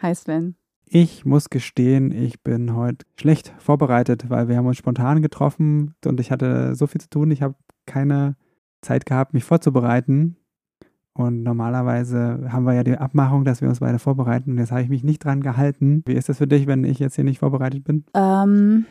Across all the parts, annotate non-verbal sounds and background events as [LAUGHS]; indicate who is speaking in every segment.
Speaker 1: Hi Sven.
Speaker 2: Ich muss gestehen, ich bin heute schlecht vorbereitet, weil wir haben uns spontan getroffen und ich hatte so viel zu tun. Ich habe keine Zeit gehabt, mich vorzubereiten. Und normalerweise haben wir ja die Abmachung, dass wir uns beide vorbereiten. Und jetzt habe ich mich nicht dran gehalten. Wie ist das für dich, wenn ich jetzt hier nicht vorbereitet bin?
Speaker 1: Ähm,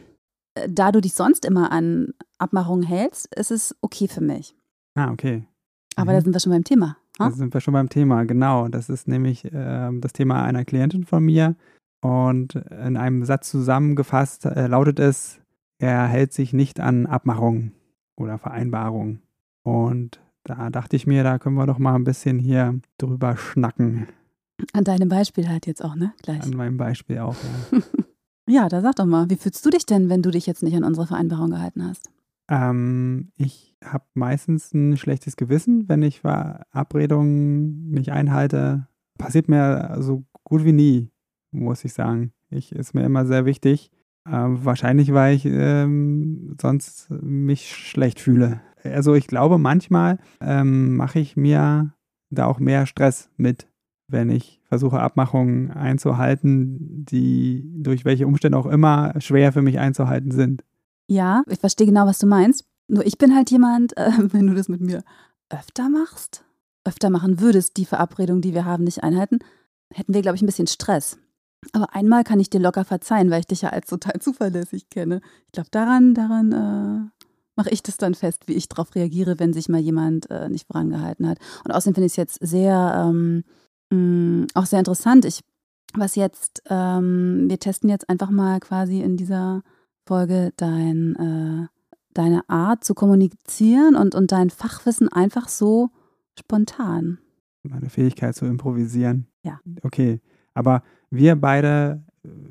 Speaker 1: da du dich sonst immer an Abmachungen hältst, ist es okay für mich.
Speaker 2: Ah, okay.
Speaker 1: Aber mhm. da sind wir schon beim Thema.
Speaker 2: Da sind wir schon beim Thema, genau. Das ist nämlich äh, das Thema einer Klientin von mir. Und in einem Satz zusammengefasst äh, lautet es, er hält sich nicht an Abmachungen oder Vereinbarungen. Und da dachte ich mir, da können wir doch mal ein bisschen hier drüber schnacken.
Speaker 1: An deinem Beispiel halt jetzt auch, ne? Gleich.
Speaker 2: An meinem Beispiel auch, ja. [LAUGHS]
Speaker 1: ja, da sag doch mal, wie fühlst du dich denn, wenn du dich jetzt nicht an unsere Vereinbarung gehalten hast?
Speaker 2: Ähm, ich habe meistens ein schlechtes Gewissen, wenn ich Verabredungen nicht einhalte. Passiert mir so gut wie nie, muss ich sagen. Ich ist mir immer sehr wichtig. Ähm, wahrscheinlich, weil ich ähm, sonst mich schlecht fühle. Also ich glaube, manchmal ähm, mache ich mir da auch mehr Stress mit, wenn ich versuche, Abmachungen einzuhalten, die durch welche Umstände auch immer schwer für mich einzuhalten sind.
Speaker 1: Ja, ich verstehe genau, was du meinst. Nur ich bin halt jemand, äh, [LAUGHS] wenn du das mit mir öfter machst, öfter machen würdest, die Verabredung, die wir haben, nicht einhalten, hätten wir, glaube ich, ein bisschen Stress. Aber einmal kann ich dir locker verzeihen, weil ich dich ja als total zuverlässig kenne. Ich glaube, daran, daran äh, mache ich das dann fest, wie ich darauf reagiere, wenn sich mal jemand äh, nicht vorangehalten hat. Und außerdem finde ich es jetzt sehr, ähm, mh, mm, auch sehr interessant. Ich, was jetzt, ähm, wir testen jetzt einfach mal quasi in dieser Folge dein, äh, deine Art zu kommunizieren und, und dein Fachwissen einfach so spontan.
Speaker 2: Meine Fähigkeit zu improvisieren.
Speaker 1: Ja.
Speaker 2: Okay. Aber wir beide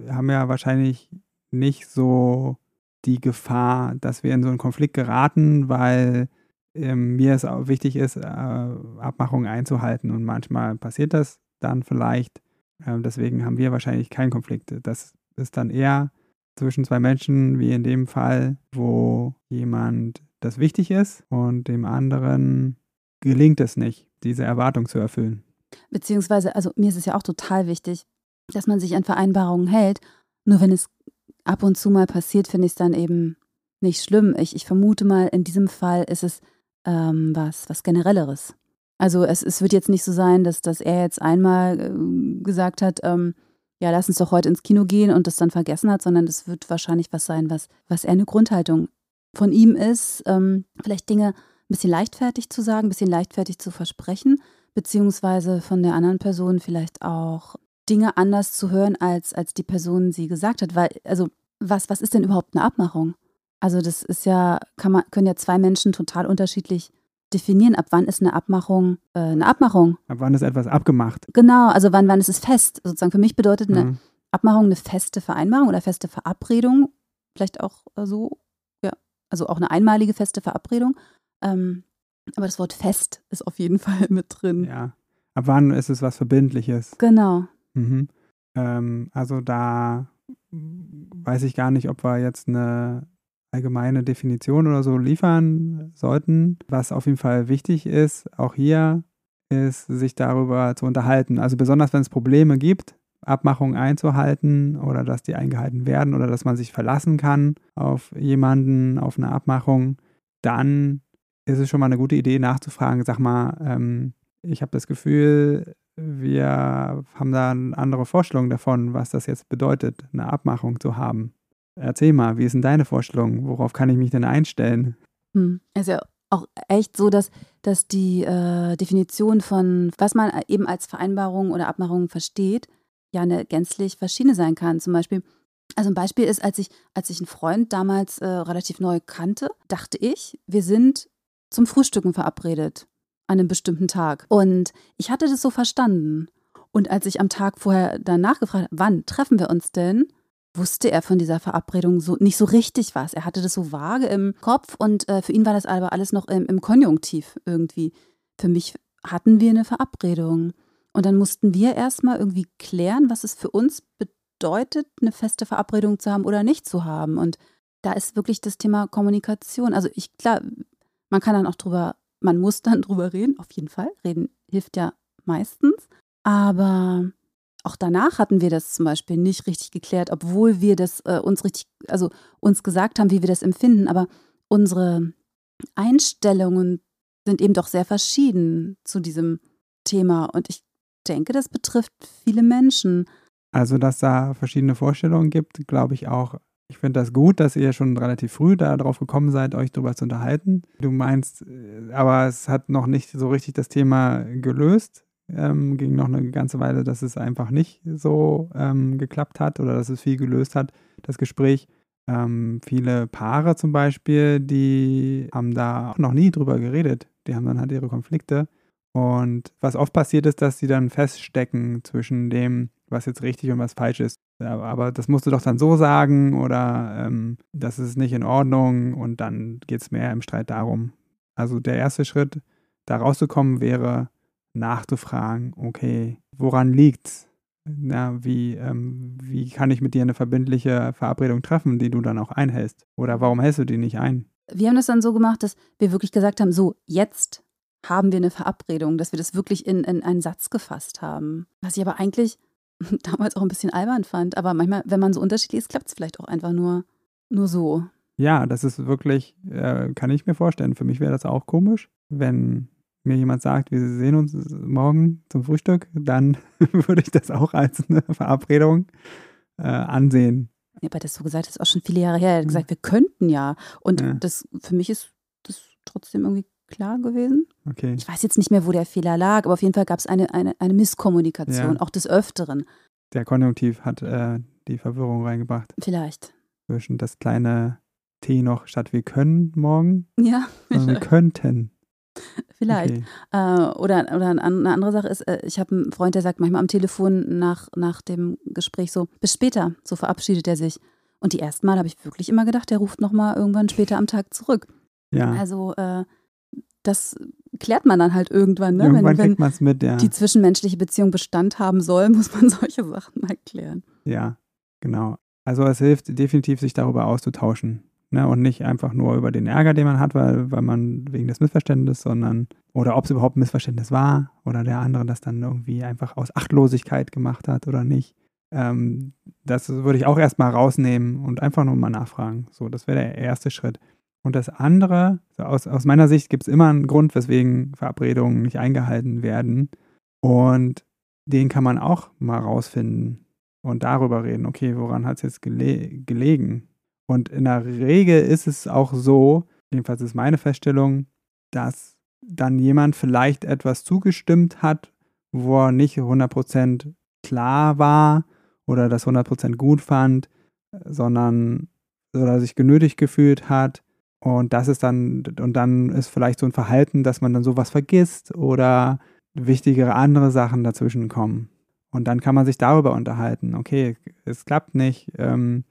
Speaker 2: haben ja wahrscheinlich nicht so die Gefahr, dass wir in so einen Konflikt geraten, weil ähm, mir es auch wichtig ist, äh, Abmachungen einzuhalten. Und manchmal passiert das dann vielleicht. Äh, deswegen haben wir wahrscheinlich keinen Konflikt. Das ist dann eher zwischen zwei Menschen, wie in dem Fall, wo jemand das wichtig ist und dem anderen gelingt es nicht, diese Erwartung zu erfüllen.
Speaker 1: Beziehungsweise, also mir ist es ja auch total wichtig, dass man sich an Vereinbarungen hält. Nur wenn es ab und zu mal passiert, finde ich es dann eben nicht schlimm. Ich, ich vermute mal, in diesem Fall ist es ähm, was, was Generelleres. Also es, es wird jetzt nicht so sein, dass, dass er jetzt einmal äh, gesagt hat, ähm, ja, lass uns doch heute ins Kino gehen und das dann vergessen hat, sondern es wird wahrscheinlich was sein, was, was eher eine Grundhaltung von ihm ist, ähm, vielleicht Dinge ein bisschen leichtfertig zu sagen, ein bisschen leichtfertig zu versprechen, beziehungsweise von der anderen Person vielleicht auch Dinge anders zu hören, als, als die Person sie gesagt hat. Weil, also, was, was ist denn überhaupt eine Abmachung? Also, das ist ja, kann man, können ja zwei Menschen total unterschiedlich definieren, ab wann ist eine Abmachung äh, eine Abmachung.
Speaker 2: Ab wann ist etwas abgemacht?
Speaker 1: Genau, also wann, wann ist es fest? Sozusagen für mich bedeutet eine mhm. Abmachung eine feste Vereinbarung oder feste Verabredung. Vielleicht auch äh, so, ja, also auch eine einmalige feste Verabredung. Ähm, aber das Wort fest ist auf jeden [LAUGHS] Fall mit drin.
Speaker 2: Ja. Ab wann ist es was Verbindliches?
Speaker 1: Genau.
Speaker 2: Mhm. Ähm, also da weiß ich gar nicht, ob wir jetzt eine allgemeine Definition oder so liefern sollten. Was auf jeden Fall wichtig ist, auch hier, ist, sich darüber zu unterhalten. Also besonders, wenn es Probleme gibt, Abmachungen einzuhalten oder dass die eingehalten werden oder dass man sich verlassen kann auf jemanden, auf eine Abmachung, dann ist es schon mal eine gute Idee nachzufragen, sag mal, ähm, ich habe das Gefühl, wir haben da andere Vorstellung davon, was das jetzt bedeutet, eine Abmachung zu haben. Erzähl mal, wie ist denn deine Vorstellung? Worauf kann ich mich denn einstellen?
Speaker 1: Hm. Ist ja auch echt so, dass, dass die äh, Definition von, was man eben als Vereinbarung oder Abmachung versteht, ja eine gänzlich verschiedene sein kann. Zum Beispiel, also ein Beispiel ist, als ich, als ich einen Freund damals äh, relativ neu kannte, dachte ich, wir sind zum Frühstücken verabredet an einem bestimmten Tag. Und ich hatte das so verstanden. Und als ich am Tag vorher danach gefragt habe, wann treffen wir uns denn, wusste er von dieser Verabredung so nicht so richtig was. Er hatte das so vage im Kopf und äh, für ihn war das aber alles noch im, im Konjunktiv irgendwie. Für mich hatten wir eine Verabredung. Und dann mussten wir erstmal irgendwie klären, was es für uns bedeutet, eine feste Verabredung zu haben oder nicht zu haben. Und da ist wirklich das Thema Kommunikation. Also ich, klar, man kann dann auch drüber, man muss dann [LAUGHS] drüber reden, auf jeden Fall. Reden hilft ja meistens. Aber auch danach hatten wir das zum Beispiel nicht richtig geklärt, obwohl wir das äh, uns richtig, also uns gesagt haben, wie wir das empfinden. Aber unsere Einstellungen sind eben doch sehr verschieden zu diesem Thema. Und ich denke, das betrifft viele Menschen.
Speaker 2: Also, dass da verschiedene Vorstellungen gibt, glaube ich auch. Ich finde das gut, dass ihr schon relativ früh darauf gekommen seid, euch darüber zu unterhalten. Du meinst, äh, aber es hat noch nicht so richtig das Thema gelöst. Ähm, ging noch eine ganze Weile, dass es einfach nicht so ähm, geklappt hat oder dass es viel gelöst hat, das Gespräch. Ähm, viele Paare zum Beispiel, die haben da auch noch nie drüber geredet. Die haben dann halt ihre Konflikte. Und was oft passiert ist, dass sie dann feststecken zwischen dem, was jetzt richtig und was falsch ist. Aber das musst du doch dann so sagen oder ähm, das ist nicht in Ordnung und dann geht es mehr im Streit darum. Also der erste Schritt, da rauszukommen, wäre nachzufragen, okay, woran liegt's? Na, wie, ähm, wie kann ich mit dir eine verbindliche Verabredung treffen, die du dann auch einhältst? Oder warum hältst du die nicht ein?
Speaker 1: Wir haben das dann so gemacht, dass wir wirklich gesagt haben, so, jetzt haben wir eine Verabredung, dass wir das wirklich in, in einen Satz gefasst haben. Was ich aber eigentlich [LAUGHS] damals auch ein bisschen albern fand. Aber manchmal, wenn man so unterschiedlich ist, klappt es vielleicht auch einfach nur, nur so.
Speaker 2: Ja, das ist wirklich, äh, kann ich mir vorstellen. Für mich wäre das auch komisch, wenn mir jemand sagt, wir sehen uns morgen zum Frühstück, dann [LAUGHS] würde ich das auch als eine Verabredung äh, ansehen.
Speaker 1: Ja, aber das so gesagt, das ist auch schon viele Jahre her. Er hat gesagt, wir könnten ja. Und ja. das für mich ist das trotzdem irgendwie klar gewesen.
Speaker 2: Okay.
Speaker 1: Ich weiß jetzt nicht mehr, wo der Fehler lag, aber auf jeden Fall gab es eine, eine, eine Misskommunikation, ja. auch des Öfteren.
Speaker 2: Der Konjunktiv hat äh, die Verwirrung reingebracht.
Speaker 1: Vielleicht.
Speaker 2: Zwischen das kleine T noch statt wir können morgen.
Speaker 1: Ja.
Speaker 2: wir [LAUGHS] könnten.
Speaker 1: Vielleicht. Okay. Äh, oder, oder eine andere Sache ist, äh, ich habe einen Freund, der sagt manchmal am Telefon nach, nach dem Gespräch so, bis später, so verabschiedet er sich. Und die ersten Mal habe ich wirklich immer gedacht, der ruft nochmal irgendwann später am Tag zurück.
Speaker 2: Ja.
Speaker 1: Also äh, das klärt man dann halt irgendwann. Ne?
Speaker 2: Irgendwann wenn, wenn mit, ja.
Speaker 1: die zwischenmenschliche Beziehung Bestand haben soll, [LAUGHS] muss man solche Sachen mal klären.
Speaker 2: Ja, genau. Also es hilft definitiv, sich darüber auszutauschen. Ne? Und nicht einfach nur über den Ärger, den man hat, weil, weil man wegen des Missverständnisses, sondern oder ob es überhaupt ein Missverständnis war oder der andere das dann irgendwie einfach aus Achtlosigkeit gemacht hat oder nicht. Ähm, das würde ich auch erstmal rausnehmen und einfach nur mal nachfragen. So, das wäre der erste Schritt. Und das andere, aus, aus meiner Sicht gibt es immer einen Grund, weswegen Verabredungen nicht eingehalten werden. Und den kann man auch mal rausfinden und darüber reden. Okay, woran hat es jetzt gele gelegen? Und in der Regel ist es auch so, jedenfalls ist meine Feststellung, dass dann jemand vielleicht etwas zugestimmt hat, wo er nicht 100% klar war oder das 100% gut fand, sondern oder sich genötigt gefühlt hat, und das ist dann, und dann ist vielleicht so ein Verhalten, dass man dann sowas vergisst oder wichtigere andere Sachen dazwischen kommen. Und dann kann man sich darüber unterhalten. Okay, es klappt nicht. Ähm,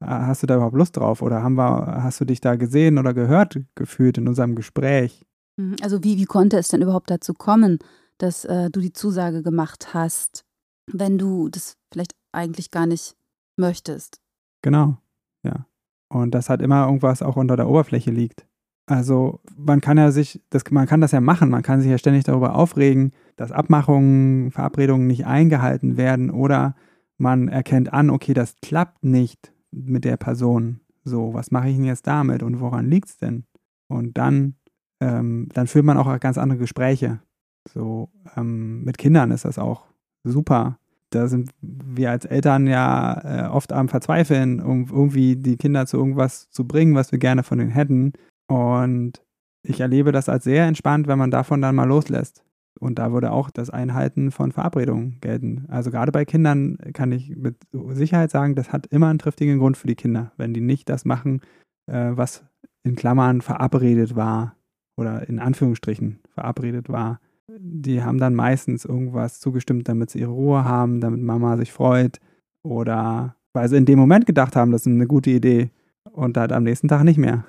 Speaker 2: hast du da überhaupt Lust drauf? Oder haben wir, hast du dich da gesehen oder gehört gefühlt in unserem Gespräch?
Speaker 1: Mhm, also wie, wie konnte es denn überhaupt dazu kommen, dass äh, du die Zusage gemacht hast, wenn du das vielleicht eigentlich gar nicht möchtest?
Speaker 2: Genau, ja. Und das hat immer irgendwas auch unter der Oberfläche liegt. Also man kann ja sich, das, man kann das ja machen, man kann sich ja ständig darüber aufregen, dass Abmachungen, Verabredungen nicht eingehalten werden oder man erkennt an, okay, das klappt nicht mit der Person. So, was mache ich denn jetzt damit und woran liegt es denn? Und dann, ähm, dann führt man auch ganz andere Gespräche. So, ähm, mit Kindern ist das auch super, da sind wir als Eltern ja äh, oft am Verzweifeln, um irgendwie die Kinder zu irgendwas zu bringen, was wir gerne von ihnen hätten. Und ich erlebe das als sehr entspannt, wenn man davon dann mal loslässt. Und da würde auch das Einhalten von Verabredungen gelten. Also gerade bei Kindern kann ich mit Sicherheit sagen, das hat immer einen triftigen Grund für die Kinder, wenn die nicht das machen, äh, was in Klammern verabredet war oder in Anführungsstrichen verabredet war. die haben dann meistens irgendwas zugestimmt, damit sie ihre Ruhe haben, damit Mama sich freut oder weil sie in dem Moment gedacht haben, das ist eine gute Idee und dann am nächsten Tag nicht mehr.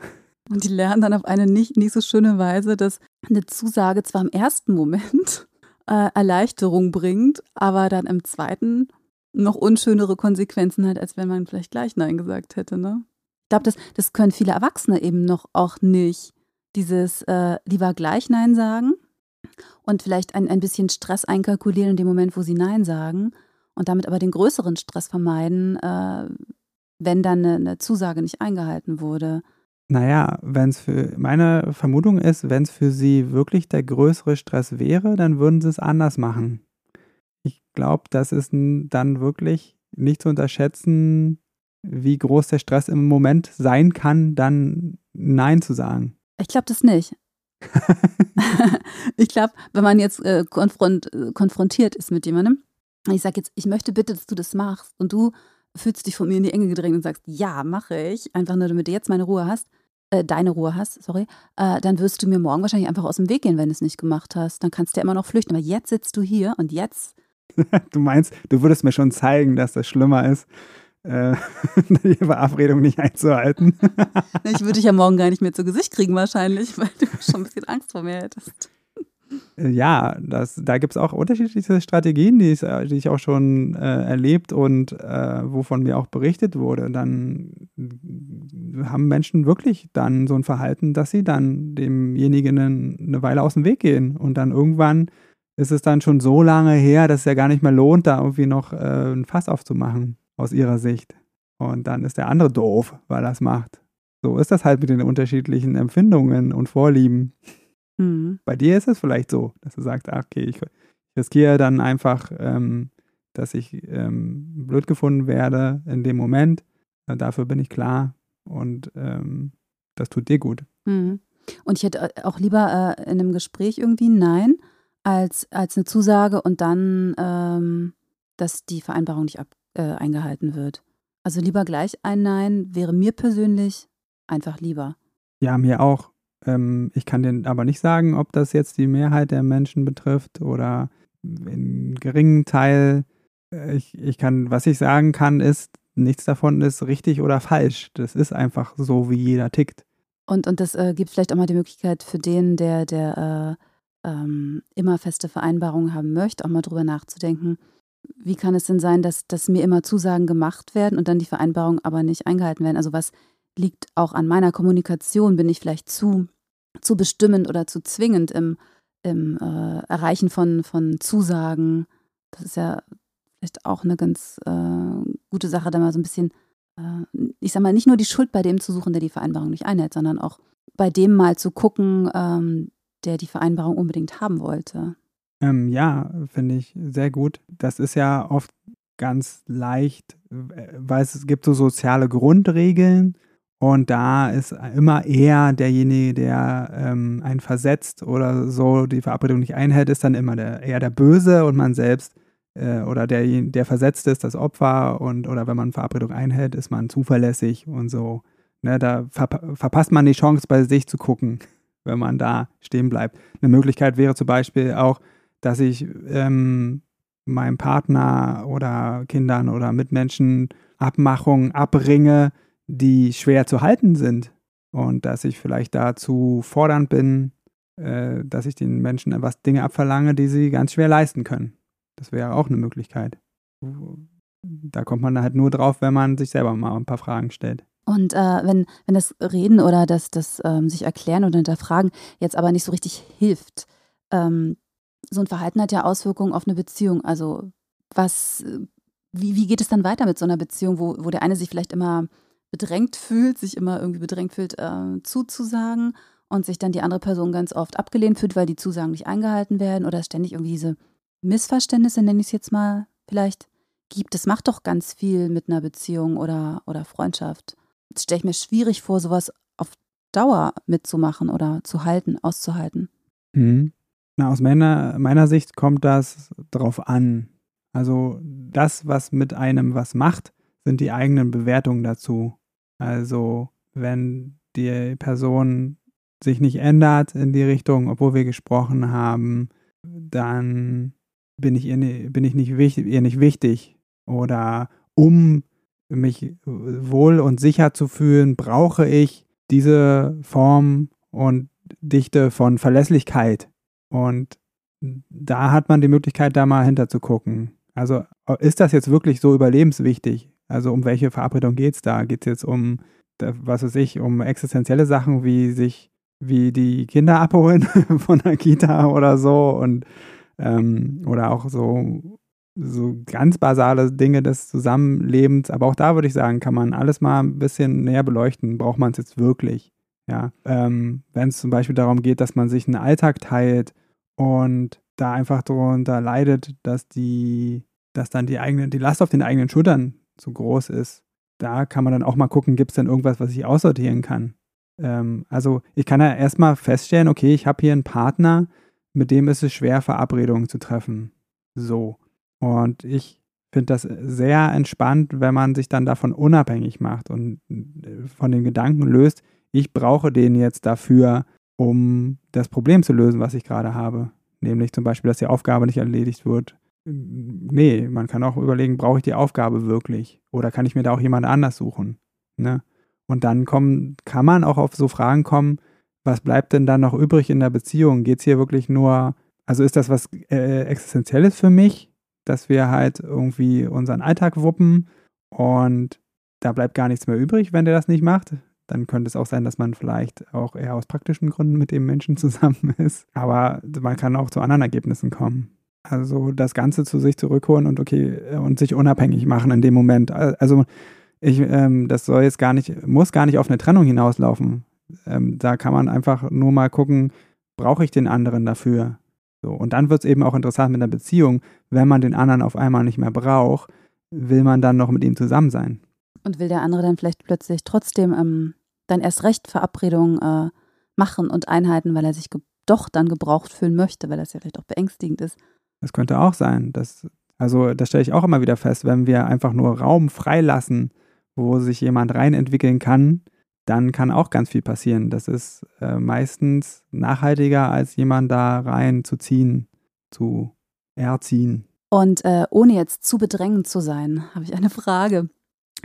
Speaker 1: Und die lernen dann auf eine nicht, nicht so schöne Weise, dass eine Zusage zwar im ersten Moment [LAUGHS] äh, Erleichterung bringt, aber dann im zweiten noch unschönere Konsequenzen hat, als wenn man vielleicht gleich Nein gesagt hätte. Ne? Ich glaube, das, das können viele Erwachsene eben noch auch nicht. Dieses äh, lieber gleich Nein sagen und vielleicht ein, ein bisschen Stress einkalkulieren in dem Moment, wo sie Nein sagen und damit aber den größeren Stress vermeiden, äh, wenn dann eine, eine Zusage nicht eingehalten wurde.
Speaker 2: Naja, wenn es für, meine Vermutung ist, wenn es für sie wirklich der größere Stress wäre, dann würden sie es anders machen. Ich glaube, das ist dann wirklich nicht zu unterschätzen, wie groß der Stress im Moment sein kann, dann Nein zu sagen.
Speaker 1: Ich glaube das nicht. [LAUGHS] ich glaube, wenn man jetzt äh, konfront, äh, konfrontiert ist mit jemandem, ich sage jetzt, ich möchte bitte, dass du das machst und du fühlst dich von mir in die Enge gedrängt und sagst, ja, mache ich, einfach nur damit du jetzt meine Ruhe hast, äh, deine Ruhe hast, sorry, äh, dann wirst du mir morgen wahrscheinlich einfach aus dem Weg gehen, wenn du es nicht gemacht hast. Dann kannst du ja immer noch flüchten. Aber jetzt sitzt du hier und jetzt. [LAUGHS]
Speaker 2: du meinst, du würdest mir schon zeigen, dass das schlimmer ist, äh, [LAUGHS] die Verabredung nicht einzuhalten. [LAUGHS]
Speaker 1: ich würde dich ja morgen gar nicht mehr zu Gesicht kriegen, wahrscheinlich, weil du schon ein bisschen Angst vor mir hättest.
Speaker 2: Ja, das, da gibt es auch unterschiedliche Strategien, die ich, die ich auch schon äh, erlebt und äh, wovon mir auch berichtet wurde. Dann haben Menschen wirklich dann so ein Verhalten, dass sie dann demjenigen eine, eine Weile aus dem Weg gehen und dann irgendwann ist es dann schon so lange her, dass es ja gar nicht mehr lohnt, da irgendwie noch äh, ein Fass aufzumachen aus ihrer Sicht. Und dann ist der andere doof, weil er es macht. So ist das halt mit den unterschiedlichen Empfindungen und Vorlieben. Mhm. Bei dir ist es vielleicht so, dass du sagst, ach, okay, ich, riskiere dann einfach, ähm, dass ich ähm, blöd gefunden werde in dem Moment. Dafür bin ich klar und ähm, das tut dir gut.
Speaker 1: Mhm. Und ich hätte äh, auch lieber äh, in einem Gespräch irgendwie Nein als, als eine Zusage und dann, ähm, dass die Vereinbarung nicht ab, äh, eingehalten wird. Also lieber gleich ein Nein wäre mir persönlich einfach lieber.
Speaker 2: Ja, mir auch. Ähm, ich kann dir aber nicht sagen, ob das jetzt die Mehrheit der Menschen betrifft oder in geringen Teil. Äh, ich, ich kann, was ich sagen kann, ist, nichts davon ist richtig oder falsch. Das ist einfach so, wie jeder tickt.
Speaker 1: Und, und das äh, gibt vielleicht auch mal die Möglichkeit für den, der, der äh, ähm, immer feste Vereinbarungen haben möchte, auch mal drüber nachzudenken. Wie kann es denn sein, dass, dass mir immer Zusagen gemacht werden und dann die Vereinbarungen aber nicht eingehalten werden? Also was liegt auch an meiner Kommunikation? Bin ich vielleicht zu zu bestimmend oder zu zwingend im, im äh, Erreichen von, von Zusagen. Das ist ja vielleicht auch eine ganz äh, gute Sache, da mal so ein bisschen, äh, ich sag mal, nicht nur die Schuld bei dem zu suchen, der die Vereinbarung nicht einhält, sondern auch bei dem mal zu gucken, ähm, der die Vereinbarung unbedingt haben wollte.
Speaker 2: Ähm, ja, finde ich sehr gut. Das ist ja oft ganz leicht, weil es gibt so soziale Grundregeln und da ist immer eher derjenige, der ähm, einen versetzt oder so die Verabredung nicht einhält, ist dann immer der, eher der Böse und man selbst äh, oder der, der versetzt ist, das Opfer und oder wenn man Verabredung einhält, ist man zuverlässig und so. Ne, da ver verpasst man die Chance, bei sich zu gucken, [LAUGHS] wenn man da stehen bleibt. Eine Möglichkeit wäre zum Beispiel auch, dass ich ähm, meinem Partner oder Kindern oder Mitmenschen Abmachungen abbringe, die schwer zu halten sind und dass ich vielleicht dazu fordernd bin, äh, dass ich den Menschen etwas Dinge abverlange, die sie ganz schwer leisten können. Das wäre auch eine Möglichkeit. Da kommt man halt nur drauf, wenn man sich selber mal ein paar Fragen stellt.
Speaker 1: Und äh, wenn, wenn das Reden oder das, das ähm, sich erklären oder hinterfragen jetzt aber nicht so richtig hilft, ähm, so ein Verhalten hat ja Auswirkungen auf eine Beziehung. Also was, wie, wie geht es dann weiter mit so einer Beziehung, wo, wo der eine sich vielleicht immer bedrängt fühlt, sich immer irgendwie bedrängt fühlt, äh, zuzusagen und sich dann die andere Person ganz oft abgelehnt fühlt, weil die Zusagen nicht eingehalten werden oder ständig irgendwie diese Missverständnisse, nenne ich es jetzt mal, vielleicht gibt. Das macht doch ganz viel mit einer Beziehung oder, oder Freundschaft. Jetzt stelle ich mir schwierig vor, sowas auf Dauer mitzumachen oder zu halten, auszuhalten.
Speaker 2: Mhm. Na, aus meiner, meiner Sicht kommt das darauf an. Also das, was mit einem was macht, sind die eigenen Bewertungen dazu. Also wenn die Person sich nicht ändert in die Richtung, obwohl wir gesprochen haben, dann bin ich ihr, bin ich nicht wichtig, ihr nicht wichtig. Oder um mich wohl und sicher zu fühlen, brauche ich diese Form und Dichte von Verlässlichkeit. Und da hat man die Möglichkeit, da mal hinter zu gucken. Also ist das jetzt wirklich so überlebenswichtig? Also um welche Verabredung geht es da? Geht es jetzt um, was weiß ich, um existenzielle Sachen wie sich, wie die Kinder abholen [LAUGHS] von der Kita oder so und ähm, oder auch so, so ganz basale Dinge des Zusammenlebens. Aber auch da würde ich sagen, kann man alles mal ein bisschen näher beleuchten. Braucht man es jetzt wirklich? Ja, ähm, wenn es zum Beispiel darum geht, dass man sich einen Alltag teilt und da einfach darunter leidet, dass die, dass dann die eigene, die Last auf den eigenen Schultern zu groß ist. Da kann man dann auch mal gucken, gibt es denn irgendwas, was ich aussortieren kann. Ähm, also ich kann ja erstmal feststellen, okay, ich habe hier einen Partner, mit dem ist es schwer, Verabredungen zu treffen. So. Und ich finde das sehr entspannt, wenn man sich dann davon unabhängig macht und äh, von den Gedanken löst, ich brauche den jetzt dafür, um das Problem zu lösen, was ich gerade habe. Nämlich zum Beispiel, dass die Aufgabe nicht erledigt wird. Nee, man kann auch überlegen, brauche ich die Aufgabe wirklich? Oder kann ich mir da auch jemand anders suchen? Ne? Und dann kommen, kann man auch auf so Fragen kommen, was bleibt denn dann noch übrig in der Beziehung? Geht es hier wirklich nur, also ist das was äh, Existenzielles für mich, dass wir halt irgendwie unseren Alltag wuppen und da bleibt gar nichts mehr übrig, wenn der das nicht macht? dann könnte es auch sein, dass man vielleicht auch eher aus praktischen Gründen mit dem Menschen [LAUGHS] zusammen ist. Aber man kann auch zu anderen Ergebnissen kommen. Also das Ganze zu sich zurückholen und okay, und sich unabhängig machen in dem Moment. Also ich, ähm, das soll jetzt gar nicht, muss gar nicht auf eine Trennung hinauslaufen. Ähm, da kann man einfach nur mal gucken, brauche ich den anderen dafür? So, und dann wird es eben auch interessant mit einer Beziehung, wenn man den anderen auf einmal nicht mehr braucht, will man dann noch mit ihm zusammen sein.
Speaker 1: Und will der andere dann vielleicht plötzlich trotzdem ähm, dann erst recht Verabredungen äh, machen und einhalten, weil er sich doch dann gebraucht fühlen möchte, weil das ja vielleicht auch beängstigend ist.
Speaker 2: Das könnte auch sein. Dass, also das stelle ich auch immer wieder fest, wenn wir einfach nur Raum freilassen, wo sich jemand reinentwickeln kann, dann kann auch ganz viel passieren. Das ist äh, meistens nachhaltiger, als jemand da rein zu ziehen, zu erziehen.
Speaker 1: Und äh, ohne jetzt zu bedrängend zu sein, habe ich eine Frage.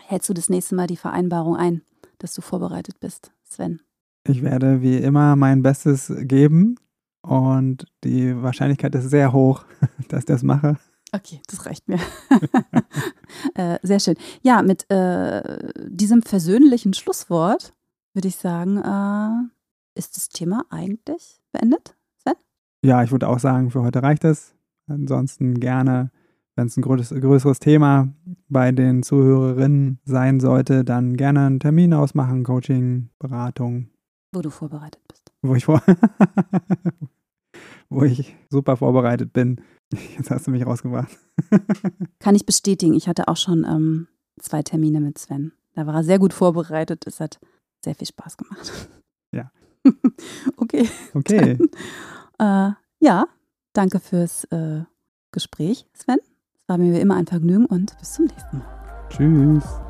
Speaker 1: Hältst du das nächste Mal die Vereinbarung ein, dass du vorbereitet bist, Sven?
Speaker 2: Ich werde wie immer mein Bestes geben und die Wahrscheinlichkeit ist sehr hoch, [LAUGHS] dass ich das mache.
Speaker 1: Okay, das reicht mir. [LAUGHS] äh, sehr schön. Ja, mit äh, diesem versöhnlichen Schlusswort würde ich sagen, äh, ist das Thema eigentlich beendet, Sven?
Speaker 2: Ja, ich würde auch sagen, für heute reicht es. Ansonsten gerne wenn es ein größeres Thema bei den Zuhörerinnen sein sollte, dann gerne einen Termin ausmachen, Coaching, Beratung.
Speaker 1: Wo du vorbereitet bist.
Speaker 2: Wo ich, vor [LAUGHS] wo ich super vorbereitet bin. Jetzt hast du mich rausgebracht. [LAUGHS]
Speaker 1: Kann ich bestätigen. Ich hatte auch schon ähm, zwei Termine mit Sven. Da war er sehr gut vorbereitet. Es hat sehr viel Spaß gemacht.
Speaker 2: Ja. [LAUGHS]
Speaker 1: okay.
Speaker 2: Okay.
Speaker 1: Dann, äh, ja, danke fürs äh, Gespräch, Sven. War mir wie immer ein Vergnügen und bis zum nächsten Mal.
Speaker 2: Tschüss.